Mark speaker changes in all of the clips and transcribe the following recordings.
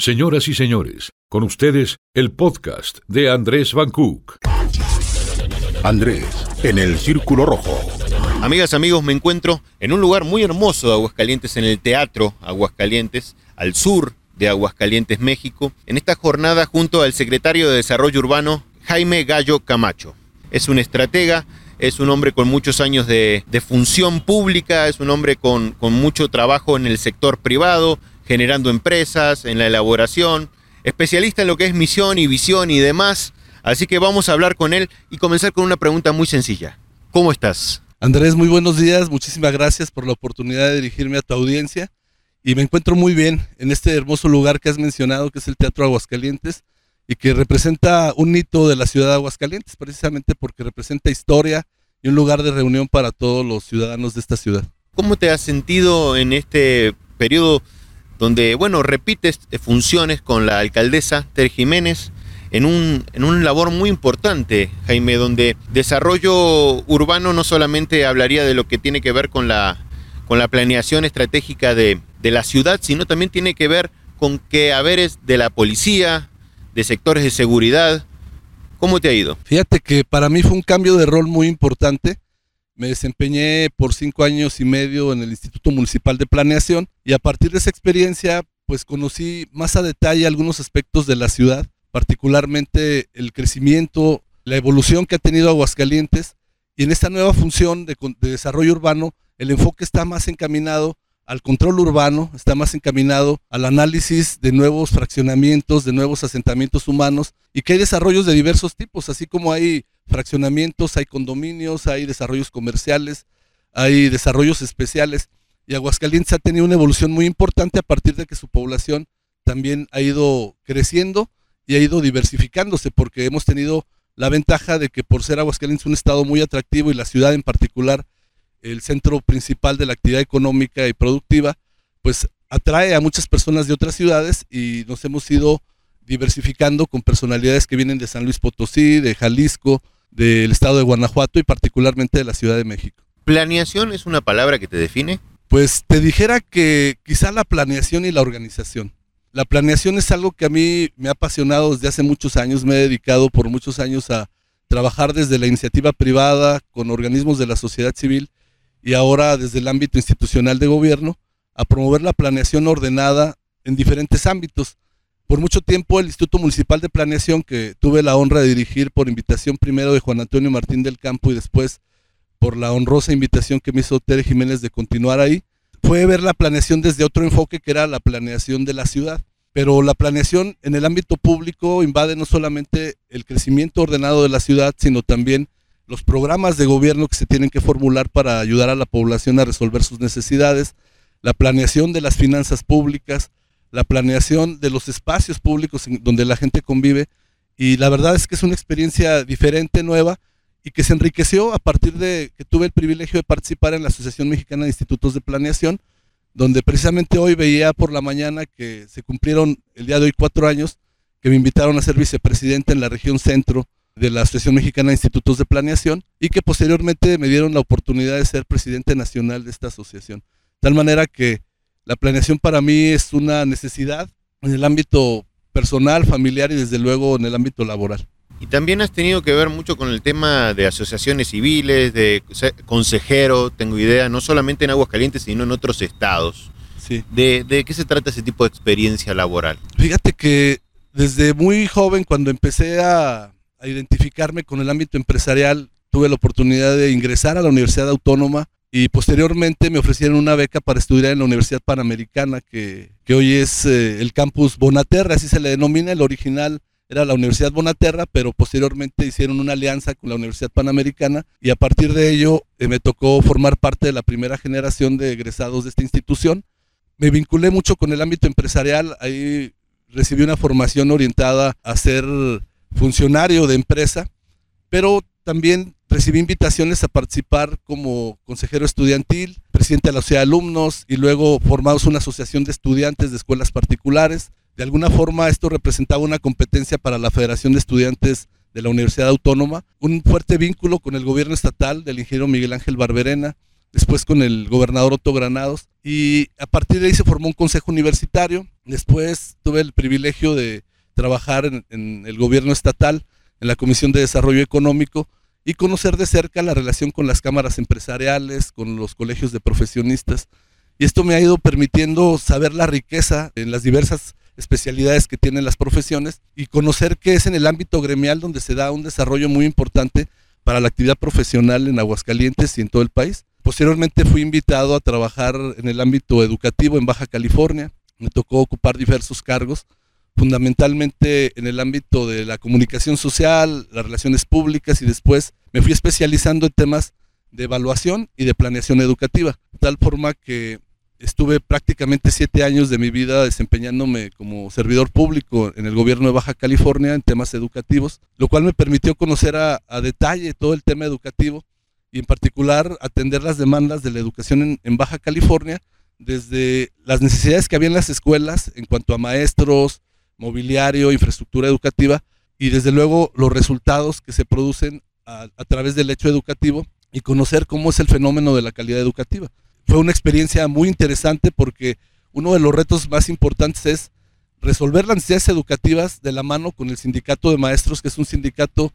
Speaker 1: Señoras y señores, con ustedes el podcast de Andrés Van Cook.
Speaker 2: Andrés, en el Círculo Rojo.
Speaker 3: Amigas, amigos, me encuentro en un lugar muy hermoso de Aguascalientes, en el Teatro Aguascalientes, al sur de Aguascalientes, México, en esta jornada junto al secretario de Desarrollo Urbano, Jaime Gallo Camacho. Es un estratega, es un hombre con muchos años de, función pública, es un hombre con, con mucho trabajo en el sector privado, generando empresas, en la elaboración, especialista en lo que es misión y visión y demás. Así que vamos a hablar con él y comenzar con una pregunta muy sencilla. ¿Cómo estás?
Speaker 4: Andrés, muy buenos días. Muchísimas gracias por la oportunidad de dirigirme a tu audiencia y me encuentro muy bien en este hermoso lugar que has mencionado, que es el Teatro Aguascalientes, y que representa un hito de la ciudad de Aguascalientes, precisamente porque representa historia y un lugar de reunión para todos los ciudadanos de esta ciudad.
Speaker 3: ¿Cómo te has sentido en este periodo donde, bueno, repites funciones con la alcaldesa Ter Jiménez? en un, en un labor muy importante, Jaime, donde desarrollo urbano no solamente hablaría de lo que tiene que ver con la, con la planeación estratégica de, de la ciudad, sino también tiene que ver con que haberes de la policía, de sectores de seguridad. ¿Cómo te ha ido?
Speaker 4: Fíjate que para mí fue un cambio de rol muy importante. Me desempeñé por cinco años y medio en el Instituto Municipal de Planeación y a partir de esa experiencia pues conocí más a detalle algunos aspectos de la ciudad, particularmente el crecimiento, la evolución que ha tenido Aguascalientes y en esta nueva función de, de desarrollo urbano el enfoque está más encaminado al control urbano, está más encaminado al análisis de nuevos fraccionamientos, de nuevos asentamientos humanos y que hay desarrollos de diversos tipos, así como hay fraccionamientos, hay condominios, hay desarrollos comerciales, hay desarrollos especiales y Aguascalientes ha tenido una evolución muy importante a partir de que su población también ha ido creciendo y ha ido diversificándose porque hemos tenido la ventaja de que por ser Aguascalientes un estado muy atractivo y la ciudad en particular el centro principal de la actividad económica y productiva, pues atrae a muchas personas de otras ciudades y nos hemos ido diversificando con personalidades que vienen de San Luis Potosí, de Jalisco, del estado de Guanajuato y particularmente de la Ciudad de México.
Speaker 3: ¿Planeación es una palabra que te define?
Speaker 4: Pues te dijera que quizá la planeación y la organización. La planeación es algo que a mí me ha apasionado desde hace muchos años, me he dedicado por muchos años a trabajar desde la iniciativa privada con organismos de la sociedad civil y ahora desde el ámbito institucional de gobierno a promover la planeación ordenada en diferentes ámbitos. Por mucho tiempo el Instituto Municipal de Planeación, que tuve la honra de dirigir por invitación primero de Juan Antonio Martín del Campo y después por la honrosa invitación que me hizo Tere Jiménez de continuar ahí, fue ver la planeación desde otro enfoque que era la planeación de la ciudad. Pero la planeación en el ámbito público invade no solamente el crecimiento ordenado de la ciudad, sino también los programas de gobierno que se tienen que formular para ayudar a la población a resolver sus necesidades, la planeación de las finanzas públicas, la planeación de los espacios públicos donde la gente convive. Y la verdad es que es una experiencia diferente, nueva, y que se enriqueció a partir de que tuve el privilegio de participar en la Asociación Mexicana de Institutos de Planeación, donde precisamente hoy veía por la mañana que se cumplieron el día de hoy cuatro años, que me invitaron a ser vicepresidente en la región centro de la Asociación Mexicana de Institutos de Planeación y que posteriormente me dieron la oportunidad de ser presidente nacional de esta asociación. De tal manera que la planeación para mí es una necesidad en el ámbito personal, familiar y desde luego en el ámbito laboral.
Speaker 3: Y también has tenido que ver mucho con el tema de asociaciones civiles, de consejero, tengo idea, no solamente en Aguascalientes, sino en otros estados.
Speaker 4: Sí.
Speaker 3: ¿De, de qué se trata ese tipo de experiencia laboral?
Speaker 4: Fíjate que desde muy joven, cuando empecé a, a identificarme con el ámbito empresarial, tuve la oportunidad de ingresar a la Universidad Autónoma y posteriormente me ofrecieron una beca para estudiar en la Universidad Panamericana, que, que hoy es eh, el campus Bonaterra, así se le denomina, el original era la Universidad Bonaterra, pero posteriormente hicieron una alianza con la Universidad Panamericana y a partir de ello eh, me tocó formar parte de la primera generación de egresados de esta institución. Me vinculé mucho con el ámbito empresarial, ahí recibí una formación orientada a ser funcionario de empresa, pero también recibí invitaciones a participar como consejero estudiantil, presidente de la sociedad de alumnos y luego formamos una asociación de estudiantes de escuelas particulares. De alguna forma esto representaba una competencia para la Federación de Estudiantes de la Universidad Autónoma, un fuerte vínculo con el gobierno estatal del ingeniero Miguel Ángel Barberena, después con el gobernador Otto Granados y a partir de ahí se formó un consejo universitario Después tuve el privilegio de trabajar en, en, el gobierno estatal, en la Comisión de Desarrollo Económico y conocer de cerca la relación con las cámaras empresariales, con los colegios de profesionistas. Y esto me ha ido permitiendo saber la riqueza en las diversas especialidades que tienen las profesiones y conocer que es en el ámbito gremial donde se da un desarrollo muy importante para la actividad profesional en Aguascalientes y en todo el país. Posteriormente fui invitado a trabajar en el ámbito educativo en Baja California. Me tocó ocupar diversos cargos, fundamentalmente en el ámbito de la comunicación social, las relaciones públicas y después me fui especializando en temas de evaluación y de planeación educativa, tal forma que estuve prácticamente siete años de mi vida desempeñándome como servidor público en el gobierno de Baja California en temas educativos, lo cual me permitió conocer a, a detalle todo el tema educativo y en particular atender las demandas de la educación en, en, Baja California, desde las necesidades que había en las escuelas en cuanto a maestros, mobiliario, infraestructura educativa y desde luego los resultados que se producen a, través del hecho educativo y conocer cómo es el fenómeno de la calidad educativa fue una experiencia muy interesante porque uno de los retos más importantes es resolver las necesidades educativas de la mano con el sindicato de maestros, que es un sindicato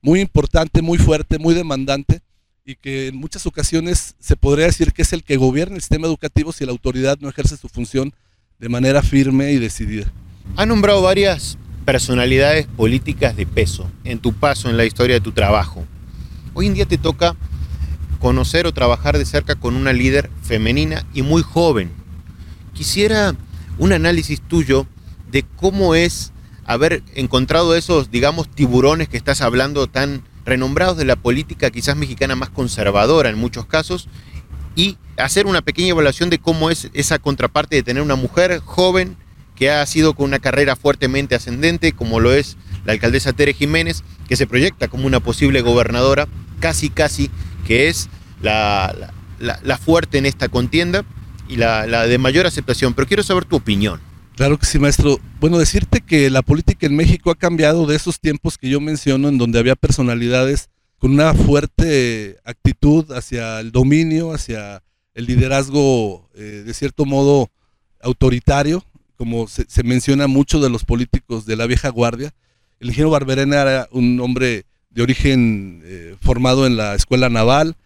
Speaker 4: muy importante, muy fuerte, muy demandante y que en muchas ocasiones se podría decir que es el que gobierna el sistema educativo si la autoridad no ejerce su función de manera firme y decidida.
Speaker 3: Ha nombrado varias personalidades políticas de peso en tu paso en la historia de tu trabajo. Hoy en día te toca conocer o trabajar de cerca con una líder femenina y muy joven. Quisiera un análisis tuyo de cómo es haber encontrado esos, digamos, tiburones que estás hablando tan renombrados de la política quizás mexicana más conservadora en muchos casos y hacer una pequeña evaluación de cómo es esa contraparte de tener una mujer joven que ha sido con una carrera fuertemente ascendente, como lo es la alcaldesa Tere Jiménez, que se proyecta como una posible gobernadora, casi casi que es la, la, fuerte en esta contienda y la, la, de mayor aceptación. Pero quiero saber tu opinión.
Speaker 4: Claro que sí, maestro. Bueno, decirte que la política en México ha cambiado de esos tiempos que yo menciono, en donde había personalidades con una fuerte actitud hacia el dominio, hacia el liderazgo, eh, de cierto modo, autoritario, como se, menciona mucho de los políticos de la vieja guardia. El ingeniero Barberena era un hombre de origen eh, formado en la escuela naval,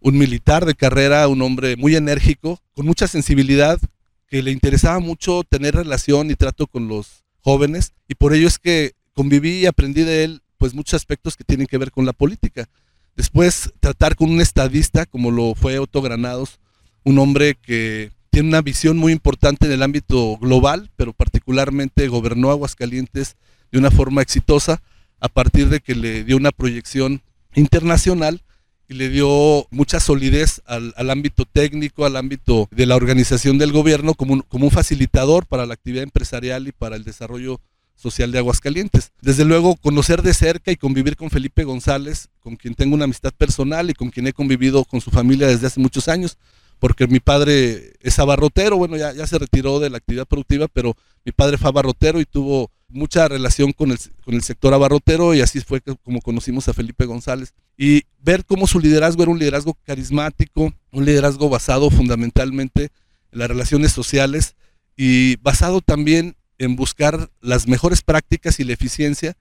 Speaker 4: un militar de carrera, un hombre muy enérgico, con mucha sensibilidad, que le interesaba mucho tener relación y trato con los jóvenes y por ello es que conviví y aprendí de él pues muchos aspectos que tienen que ver con la política. Después tratar con un estadista como lo fue Otto Granados, un hombre que tiene una visión muy importante en el ámbito global, pero particularmente gobernó Aguascalientes de una forma exitosa a partir de que le dio una proyección internacional y le dio mucha solidez al, ámbito técnico, al ámbito de la organización del gobierno como como un facilitador para la actividad empresarial y para el desarrollo social de Aguascalientes. Desde luego, conocer de cerca y convivir con Felipe González, con quien tengo una amistad personal y con quien he convivido con su familia desde hace muchos años, porque mi padre es abarrotero, bueno, ya, ya se retiró de la actividad productiva, pero mi padre fue abarrotero y tuvo mucha relación con el, con el sector abarrotero y así fue como conocimos a Felipe González. Y ver cómo su liderazgo era un liderazgo carismático, un liderazgo basado fundamentalmente en las relaciones sociales y basado también en buscar las mejores prácticas y la eficiencia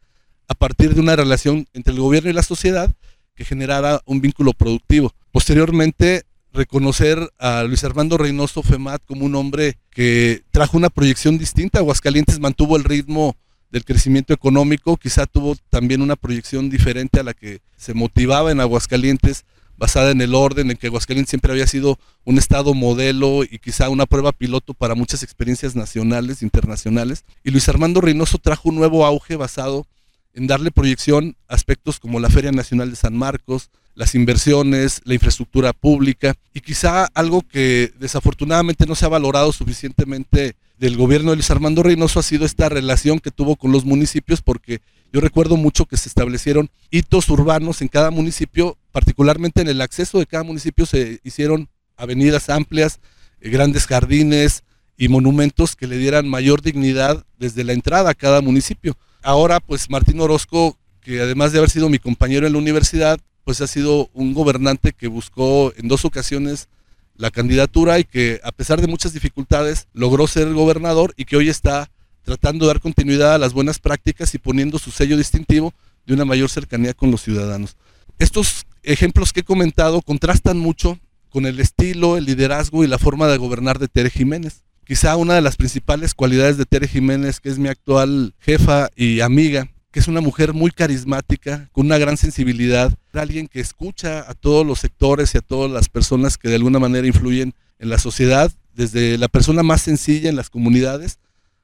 Speaker 4: a partir de una relación entre el gobierno y la sociedad que generara un vínculo productivo. Posteriormente, reconocer a Luis Armando Reynoso Femat como un hombre que trajo una proyección distinta. Aguascalientes mantuvo el ritmo del crecimiento económico, quizá tuvo también una proyección diferente a la que se motivaba en Aguascalientes, basada en el orden, en que Aguascalientes siempre había sido un estado modelo y quizá una prueba piloto para muchas experiencias nacionales, internacionales. Y Luis Armando Reynoso trajo un nuevo auge basado en darle proyección a aspectos como la Feria Nacional de San Marcos, las inversiones, la infraestructura pública y quizá algo que desafortunadamente no se ha valorado suficientemente del gobierno de Luis Armando Reynoso ha sido esta relación que tuvo con los municipios porque yo recuerdo mucho que se establecieron hitos urbanos en cada municipio, particularmente en el acceso de cada municipio se hicieron avenidas amplias, eh, grandes jardines y monumentos que le dieran mayor dignidad desde la entrada a cada municipio. Ahora pues Martín Orozco, que además de haber sido mi compañero en la universidad, pues ha sido un gobernante que buscó en dos ocasiones la candidatura y que a pesar de muchas dificultades logró ser gobernador y que hoy está tratando de dar continuidad a las buenas prácticas y poniendo su sello distintivo de una mayor cercanía con los ciudadanos. Estos ejemplos que he comentado contrastan mucho con el estilo, el liderazgo y la forma de gobernar de Tere Jiménez. Quizá una de las principales cualidades de Tere Jiménez, que es mi actual jefa y amiga, que es una mujer muy carismática, con una gran sensibilidad, alguien que escucha a todos los sectores y a todas las personas que de alguna manera influyen en la sociedad, desde la persona más sencilla en las comunidades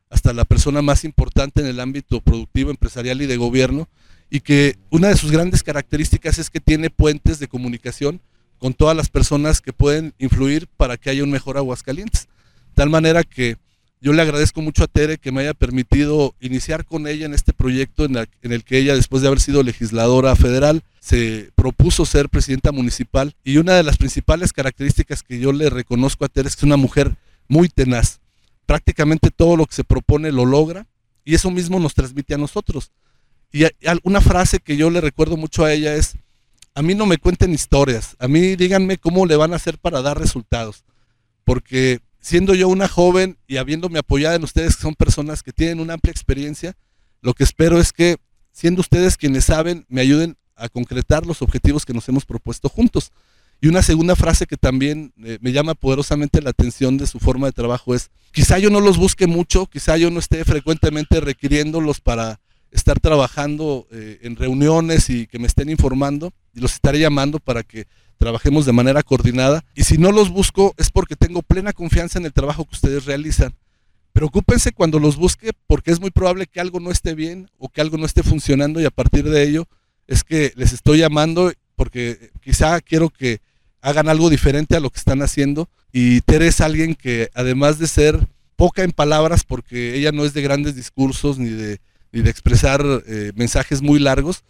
Speaker 4: hasta la persona más importante en el ámbito productivo, empresarial y de gobierno, y que una de sus grandes características es que tiene puentes de comunicación con todas las personas que pueden influir para que haya un mejor Aguascalientes. Tal manera que yo le agradezco mucho a Tere que me haya permitido iniciar con ella en este proyecto en, el que ella, después de haber sido legisladora federal, se propuso ser presidenta municipal. Y una de las principales características que yo le reconozco a Tere es que es una mujer muy tenaz. Prácticamente todo lo que se propone lo logra y eso mismo nos transmite a nosotros. Y una frase que yo le recuerdo mucho a ella es, a mí no me cuenten historias, a mí díganme cómo le van a hacer para dar resultados. Porque siendo yo una joven y habiéndome apoyado en ustedes, que son personas que tienen una amplia experiencia, lo que espero es que, siendo ustedes quienes saben, me ayuden a concretar los objetivos que nos hemos propuesto juntos. Y una segunda frase que también eh, me llama poderosamente la atención de su forma de trabajo es, quizá yo no los busque mucho, quizá yo no esté frecuentemente requiriéndolos para estar trabajando eh, en reuniones y que me estén informando los estaré llamando para que trabajemos de manera coordinada. Y si no los busco es porque tengo plena confianza en el trabajo que ustedes realizan. Preocúpense cuando los busque porque es muy probable que algo no esté bien o que algo no esté funcionando y a partir de ello es que les estoy llamando porque quizá quiero que hagan algo diferente a lo que están haciendo. Y Tere es alguien que además de ser poca en palabras porque ella no es de grandes discursos ni de y de expresar eh, mensajes muy largos,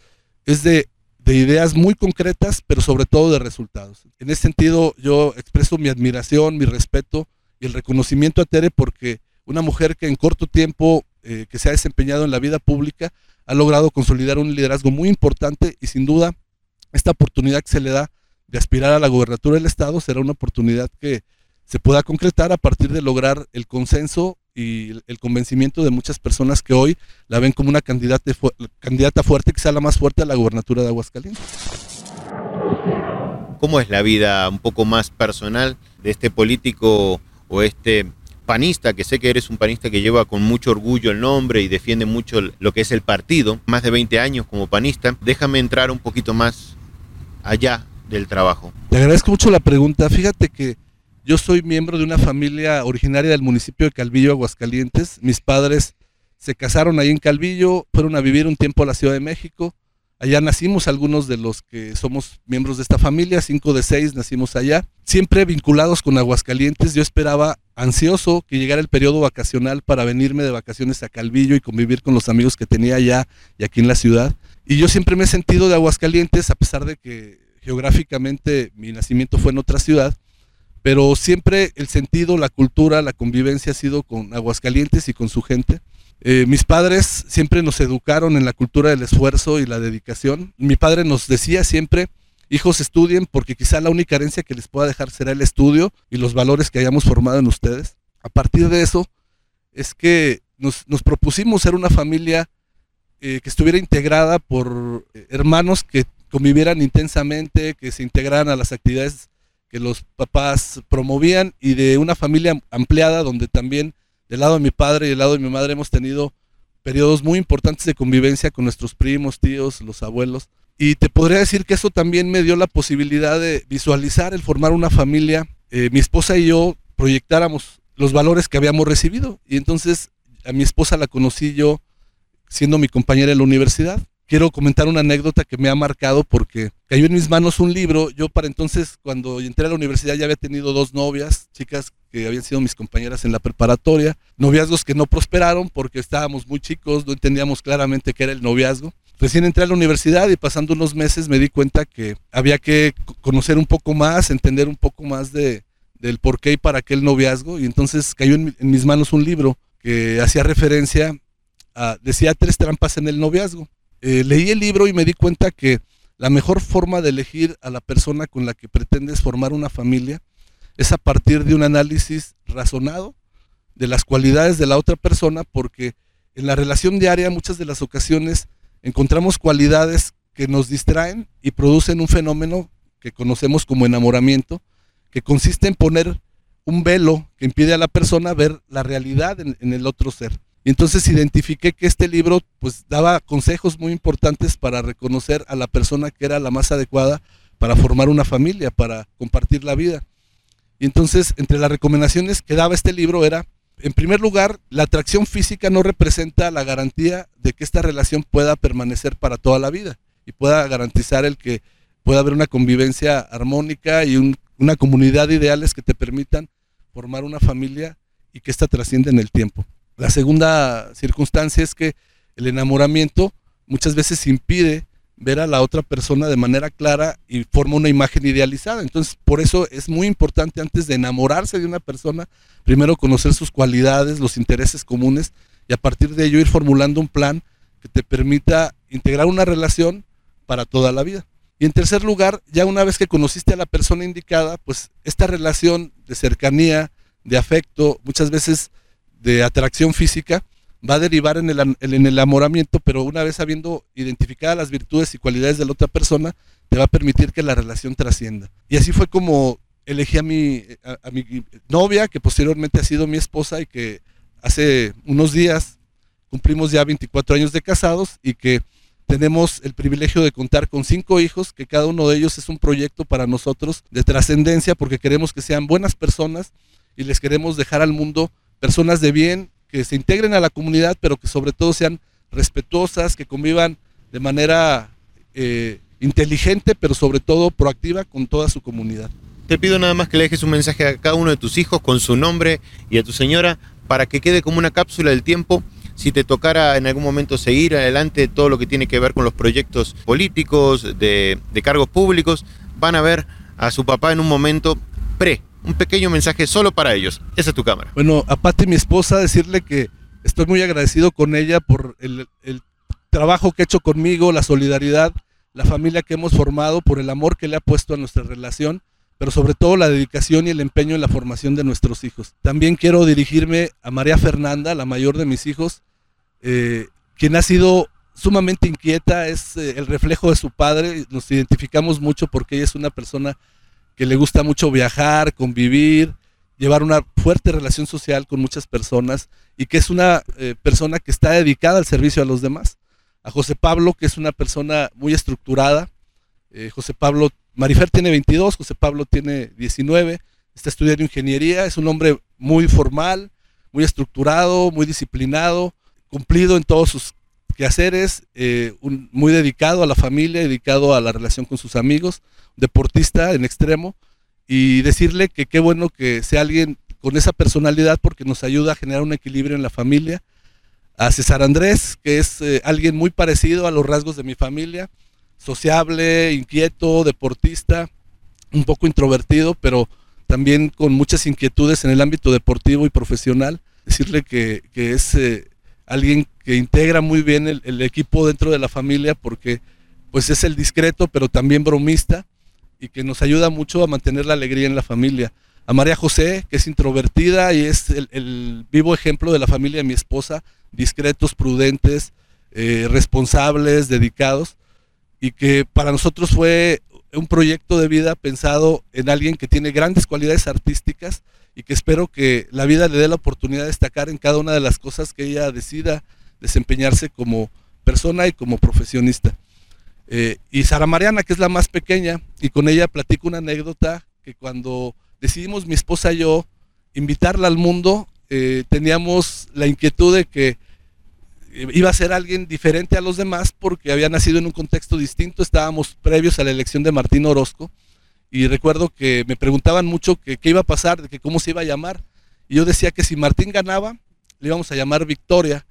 Speaker 4: es de, de, ideas muy concretas, pero sobre todo de resultados. En ese sentido, yo expreso mi admiración, mi respeto y el reconocimiento a Tere porque una mujer que en corto tiempo eh, que se ha desempeñado en la vida pública ha logrado consolidar un liderazgo muy importante y sin duda esta oportunidad que se le da de aspirar a la gobernatura del Estado será una oportunidad que se pueda concretar a partir de lograr el consenso y el convencimiento de muchas personas que hoy la ven como una candidata, candidata fuerte, quizá la más fuerte a la gubernatura de Aguascalientes.
Speaker 3: ¿Cómo es la vida un poco más personal de este político o este panista, que sé que eres un panista que lleva con mucho orgullo el nombre y defiende mucho lo que es el partido, más de 20 años como panista? Déjame entrar un poquito más allá del trabajo.
Speaker 4: Te agradezco mucho la pregunta. Fíjate que yo soy miembro de una familia originaria del municipio de Calvillo, Aguascalientes. Mis padres se casaron ahí en Calvillo, fueron a vivir un tiempo a la Ciudad de México. Allá nacimos algunos de los que somos miembros de esta familia, cinco de seis nacimos allá. Siempre vinculados con Aguascalientes, yo esperaba ansioso que llegara el periodo vacacional para venirme de vacaciones a Calvillo y convivir con los amigos que tenía allá y aquí en la ciudad. Y yo siempre me he sentido de Aguascalientes, a pesar de que geográficamente mi nacimiento fue en otra ciudad pero siempre el sentido, la cultura, la convivencia ha sido con Aguascalientes y con su gente. Eh, mis padres siempre nos educaron en la cultura del esfuerzo y la dedicación. Mi padre nos decía siempre, hijos estudien porque quizá la única herencia que les pueda dejar será el estudio y los valores que hayamos formado en ustedes. A partir de eso es que nos, propusimos ser una familia eh, que estuviera integrada por eh, hermanos que convivieran intensamente, que se integraran a las actividades que los papás promovían y de una familia ampliada donde también del lado de mi padre y del lado de mi madre hemos tenido periodos muy importantes de convivencia con nuestros primos, tíos, los abuelos. Y te podría decir que eso también me dio la posibilidad de visualizar el formar una familia. Eh, mi esposa y yo proyectáramos los valores que habíamos recibido. Y entonces a mi esposa la conocí yo siendo mi compañera en la universidad quiero comentar una anécdota que me ha marcado porque cayó en mis manos un libro. Yo para entonces, cuando entré a la universidad, ya había tenido dos novias, chicas que habían sido mis compañeras en la preparatoria, noviazgos que no prosperaron porque estábamos muy chicos, no entendíamos claramente qué era el noviazgo. Recién entré a la universidad y pasando unos meses me di cuenta que había que conocer un poco más, entender un poco más de, del por qué y para qué el noviazgo. Y entonces cayó en, en mis manos un libro que hacía referencia a, decía tres trampas en el noviazgo. Eh, leí el libro y me di cuenta que la mejor forma de elegir a la persona con la que pretendes formar una familia es a partir de un análisis razonado de las cualidades de la otra persona, porque en la relación diaria muchas de las ocasiones encontramos cualidades que nos distraen y producen un fenómeno que conocemos como enamoramiento, que consiste en poner un velo que impide a la persona ver la realidad en, en el otro ser. Entonces identifiqué que este libro pues daba consejos muy importantes para reconocer a la persona que era la más adecuada para formar una familia, para compartir la vida. Y entonces entre las recomendaciones que daba este libro era, en primer lugar, la atracción física no representa la garantía de que esta relación pueda permanecer para toda la vida y pueda garantizar el que pueda haber una convivencia armónica y un, una comunidad de ideales que te permitan formar una familia y que ésta trascienda en el tiempo. La segunda circunstancia es que el enamoramiento muchas veces impide ver a la otra persona de manera clara y forma una imagen idealizada. Entonces, por eso es muy importante antes de enamorarse de una persona, primero conocer sus cualidades, los intereses comunes y a partir de ello ir formulando un plan que te permita integrar una relación para toda la vida. Y en tercer lugar, ya una vez que conociste a la persona indicada, pues esta relación de cercanía, de afecto, muchas veces de atracción física va a derivar en el, en el enamoramiento, pero una vez habiendo identificado las virtudes y cualidades de la otra persona, te va a permitir que la relación trascienda. Y así fue como elegí a mi, a, a mi novia, que posteriormente ha sido mi esposa y que hace unos días cumplimos ya 24 años de casados y que tenemos el privilegio de contar con cinco hijos, que cada uno de ellos es un proyecto para nosotros de trascendencia, porque queremos que sean buenas personas y les queremos dejar al mundo personas de bien, que se integren a la comunidad, pero que sobre todo sean respetuosas, que convivan de manera eh, inteligente, pero sobre todo proactiva con toda su comunidad.
Speaker 3: Te pido nada más que le dejes un mensaje a cada uno de tus hijos con su nombre y a tu señora para que quede como una cápsula del tiempo si te tocara en algún momento seguir adelante todo lo que tiene que ver con los proyectos políticos, de, de cargos públicos, van a ver a su papá en un momento pre, un pequeño mensaje solo para ellos. Esa es tu cámara.
Speaker 4: Bueno, a Pati, mi esposa, decirle que estoy muy agradecido con ella por el, trabajo que ha hecho conmigo, la solidaridad, la familia que hemos formado, por el amor que le ha puesto a nuestra relación, pero sobre todo la dedicación y el empeño en la formación de nuestros hijos. También quiero dirigirme a María Fernanda, la mayor de mis hijos, eh, quien ha sido sumamente inquieta, es eh, el reflejo de su padre, nos identificamos mucho porque ella es una persona que le gusta mucho viajar, convivir, llevar una fuerte relación social con muchas personas y que es una eh, persona que está dedicada al servicio a los demás. A José Pablo, que es una persona muy estructurada. Eh, José Pablo, Marifer tiene 22, José Pablo tiene 19, está estudiando ingeniería, es un hombre muy formal, muy estructurado, muy disciplinado, cumplido en todos sus quehaceres, eh, un, muy dedicado a la familia, dedicado a la relación con sus amigos, deportista en extremo, y decirle que qué bueno que sea alguien con esa personalidad porque nos ayuda a generar un equilibrio en la familia. A César Andrés, que es eh, alguien muy parecido a los rasgos de mi familia, sociable, inquieto, deportista, un poco introvertido, pero también con muchas inquietudes en el ámbito deportivo y profesional. Decirle que, que es eh, alguien que integra muy bien el, equipo dentro de la familia porque pues es el discreto, pero también bromista y que nos ayuda mucho a mantener la alegría en la familia. A María José, que es introvertida y es el, el vivo ejemplo de la familia de mi esposa, discretos, prudentes, eh, responsables, dedicados, y que para nosotros fue un proyecto de vida pensado en alguien que tiene grandes cualidades artísticas y que espero que la vida le dé la oportunidad de destacar en cada una de las cosas que ella decida desempeñarse como persona y como profesionista. Eh, y Sara Mariana, que es la más pequeña, y con ella platico una anécdota que cuando decidimos mi esposa y yo invitarla al mundo, eh, teníamos la inquietud de que iba a ser alguien diferente a los demás porque había nacido en un contexto distinto, estábamos previos a la elección de Martín Orozco y recuerdo que me preguntaban mucho que, qué iba a pasar, de que cómo se iba a llamar, y yo decía que si Martín ganaba, le íbamos a llamar Victoria,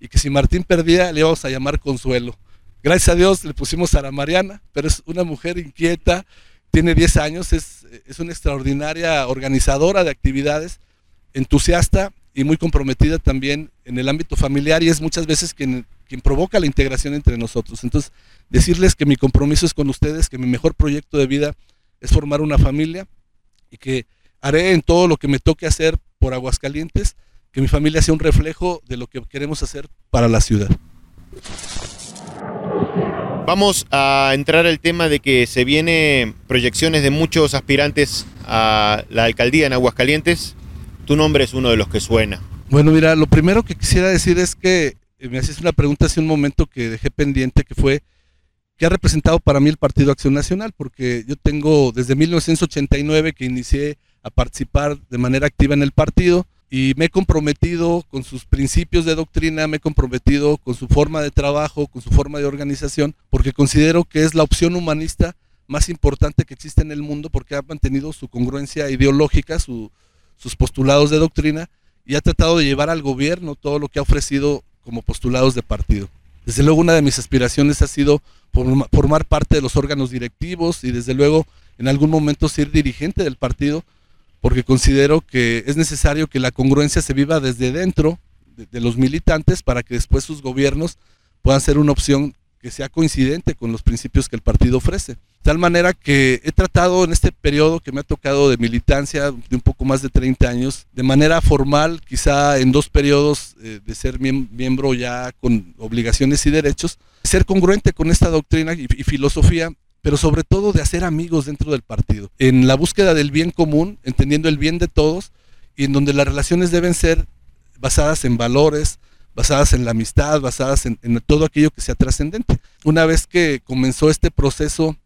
Speaker 4: y que si Martín perdía, le íbamos a llamar Consuelo. Gracias a Dios le pusimos a la Mariana, pero es una mujer inquieta, tiene 10 años, es, es una extraordinaria organizadora de actividades, entusiasta y muy comprometida también en el ámbito familiar y es muchas veces quien, quien provoca la integración entre nosotros. Entonces, decirles que mi compromiso es con ustedes, que mi mejor proyecto de vida es formar una familia y que haré en todo lo que me toque hacer por Aguascalientes, que mi familia sea un reflejo de lo que queremos hacer para la ciudad.
Speaker 3: Vamos a entrar al tema de que se vienen proyecciones de muchos aspirantes a la alcaldía en Aguascalientes. Tu nombre es uno de los que suena.
Speaker 4: Bueno, mira, lo primero que quisiera decir es que eh, me hacías una pregunta hace un momento que dejé pendiente, que fue, ¿qué ha representado para mí el Partido Acción Nacional? Porque yo tengo desde 1989 que inicié a participar de manera activa en el partido y me he comprometido con sus principios de doctrina, me he comprometido con su forma de trabajo, con su forma de organización, porque considero que es la opción humanista más importante que existe en el mundo porque ha mantenido su congruencia ideológica, sus postulados de doctrina y ha tratado de llevar al gobierno todo lo que ha ofrecido como postulados de partido. Desde luego una de mis aspiraciones ha sido formar parte de los órganos directivos y desde luego en algún momento ser dirigente del partido porque considero que es necesario que la congruencia se viva desde dentro de, los militantes para que después sus gobiernos puedan ser una opción que sea coincidente con los principios que el partido ofrece. De tal manera que he tratado en este periodo que me ha tocado de militancia de un poco más de 30 años, de manera formal, quizá en dos periodos eh, de ser miembro ya con obligaciones y derechos, ser congruente con esta doctrina y filosofía pero sobre todo de hacer amigos dentro del partido, en la búsqueda del bien común, entendiendo el bien de todos y en donde las relaciones deben ser basadas en valores, basadas en la amistad, basadas en, todo aquello que sea trascendente. Una vez que comenzó este proceso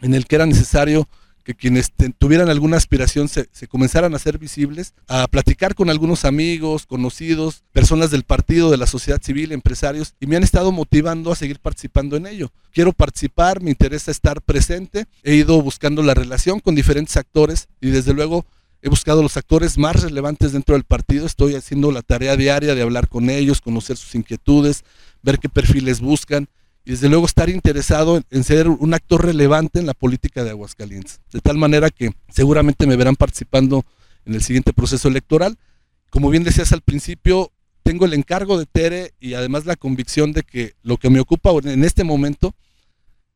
Speaker 4: en el que era necesario que quienes tuvieran alguna aspiración se, comenzaran a hacer visibles, a platicar con algunos amigos, conocidos, personas del partido, de la sociedad civil, empresarios, y me han estado motivando a seguir participando en ello. Quiero participar, me interesa estar presente, he ido buscando la relación con diferentes actores y desde luego he buscado los actores más relevantes dentro del partido, estoy haciendo la tarea diaria de hablar con ellos, conocer sus inquietudes, ver qué perfiles buscan y desde luego estar interesado en, ser un actor relevante en la política de Aguascalientes. De tal manera que seguramente me verán participando en el siguiente proceso electoral. Como bien decías al principio, tengo el encargo de Tere y además la convicción de que lo que me ocupa en este momento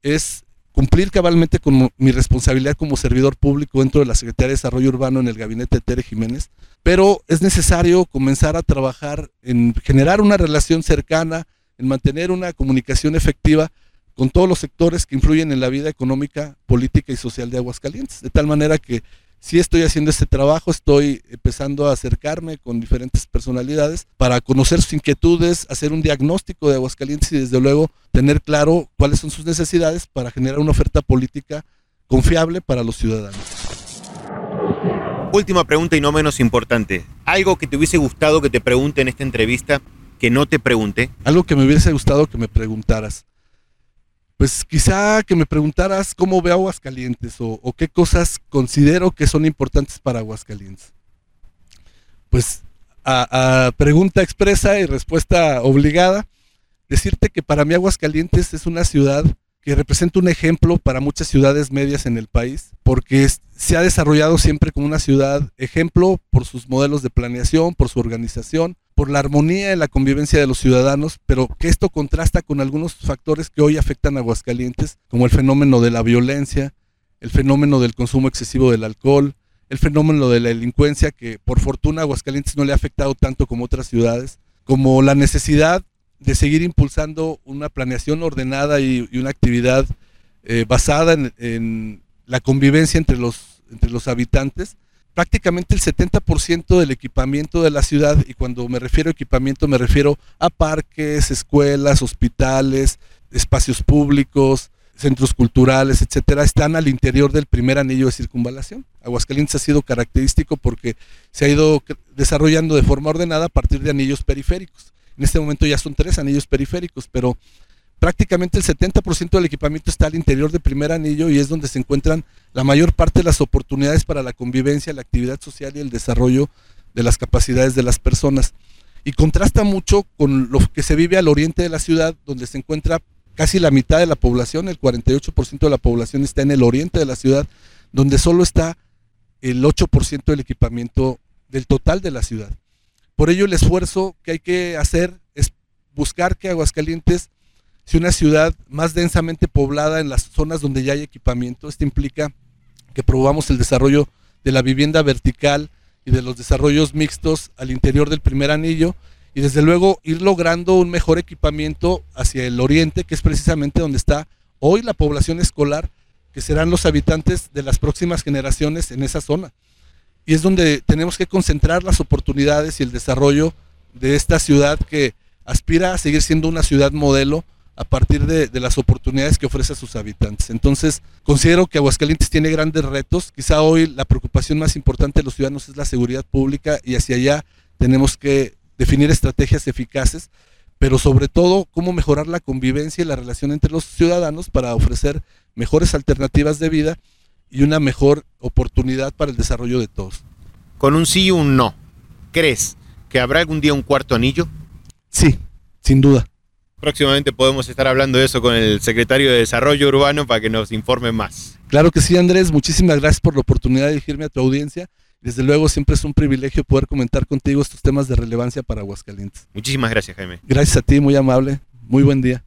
Speaker 4: es cumplir cabalmente con mi responsabilidad como servidor público dentro de la Secretaría de Desarrollo Urbano en el gabinete de Tere Jiménez, pero es necesario comenzar a trabajar en generar una relación cercana, en mantener una comunicación efectiva con todos los sectores que influyen en la vida económica, política y social de Aguascalientes. De tal manera que si estoy haciendo este trabajo, estoy empezando a acercarme con diferentes personalidades para conocer sus inquietudes, hacer un diagnóstico de Aguascalientes y desde luego tener claro cuáles son sus necesidades para generar una oferta política confiable para los ciudadanos.
Speaker 3: Última pregunta y no menos importante. ¿Algo que te hubiese gustado que te pregunte en esta entrevista que no te pregunte?
Speaker 4: Algo que me hubiese gustado que me preguntaras. Pues quizá que me preguntaras cómo veo Aguascalientes o, qué cosas considero que son importantes para Aguascalientes. Pues a, pregunta expresa y respuesta obligada, decirte que para mí Aguascalientes es una ciudad que representa un ejemplo para muchas ciudades medias en el país, porque se ha desarrollado siempre como una ciudad ejemplo por sus modelos de planeación, por su organización, por la armonía y la convivencia de los ciudadanos, pero que esto contrasta con algunos factores que hoy afectan a Aguascalientes, como el fenómeno de la violencia, el fenómeno del consumo excesivo del alcohol, el fenómeno de la delincuencia, que por fortuna a Aguascalientes no le ha afectado tanto como otras ciudades, como la necesidad de seguir impulsando una planeación ordenada y, una actividad eh, basada en, la convivencia entre los, entre los habitantes. Prácticamente el 70% del equipamiento de la ciudad, y cuando me refiero a equipamiento me refiero a parques, escuelas, hospitales, espacios públicos, centros culturales, etcétera, están al interior del primer anillo de circunvalación. Aguascalientes ha sido característico porque se ha ido desarrollando de forma ordenada a partir de anillos periféricos. En este momento ya son tres anillos periféricos, pero prácticamente el 70% del equipamiento está al interior del primer anillo y es donde se encuentran la mayor parte de las oportunidades para la convivencia, la actividad social y el desarrollo de las capacidades de las personas. Y contrasta mucho con lo que se vive al oriente de la ciudad, donde se encuentra casi la mitad de la población, el 48% de la población está en el oriente de la ciudad, donde solo está el 8% del equipamiento del total de la ciudad. Por ello el esfuerzo que hay que hacer es buscar que Aguascalientes sea una ciudad más densamente poblada en las zonas donde ya hay equipamiento. Esto implica que probamos el desarrollo de la vivienda vertical y de los desarrollos mixtos al interior del primer anillo y desde luego ir logrando un mejor equipamiento hacia el oriente, que es precisamente donde está hoy la población escolar, que serán los habitantes de las próximas generaciones en esa zona. Y es donde tenemos que concentrar las oportunidades y el desarrollo de esta ciudad que aspira a seguir siendo una ciudad modelo a partir de, de, las oportunidades que ofrece a sus habitantes. Entonces, considero que Aguascalientes tiene grandes retos. Quizá hoy la preocupación más importante de los ciudadanos es la seguridad pública y hacia allá tenemos que definir estrategias eficaces, pero sobre todo cómo mejorar la convivencia y la relación entre los ciudadanos para ofrecer mejores alternativas de vida y una mejor oportunidad para el desarrollo de todos.
Speaker 3: Con un sí y un no, ¿crees que habrá algún día un cuarto anillo?
Speaker 4: Sí, sin duda.
Speaker 3: Próximamente podemos estar hablando de eso con el secretario de Desarrollo Urbano para que nos informe más.
Speaker 4: Claro que sí, Andrés. Muchísimas gracias por la oportunidad de dirigirme a tu audiencia. Desde luego, siempre es un privilegio poder comentar contigo estos temas de relevancia para Aguascalientes.
Speaker 3: Muchísimas gracias, Jaime.
Speaker 4: Gracias a ti, muy amable. Muy buen día.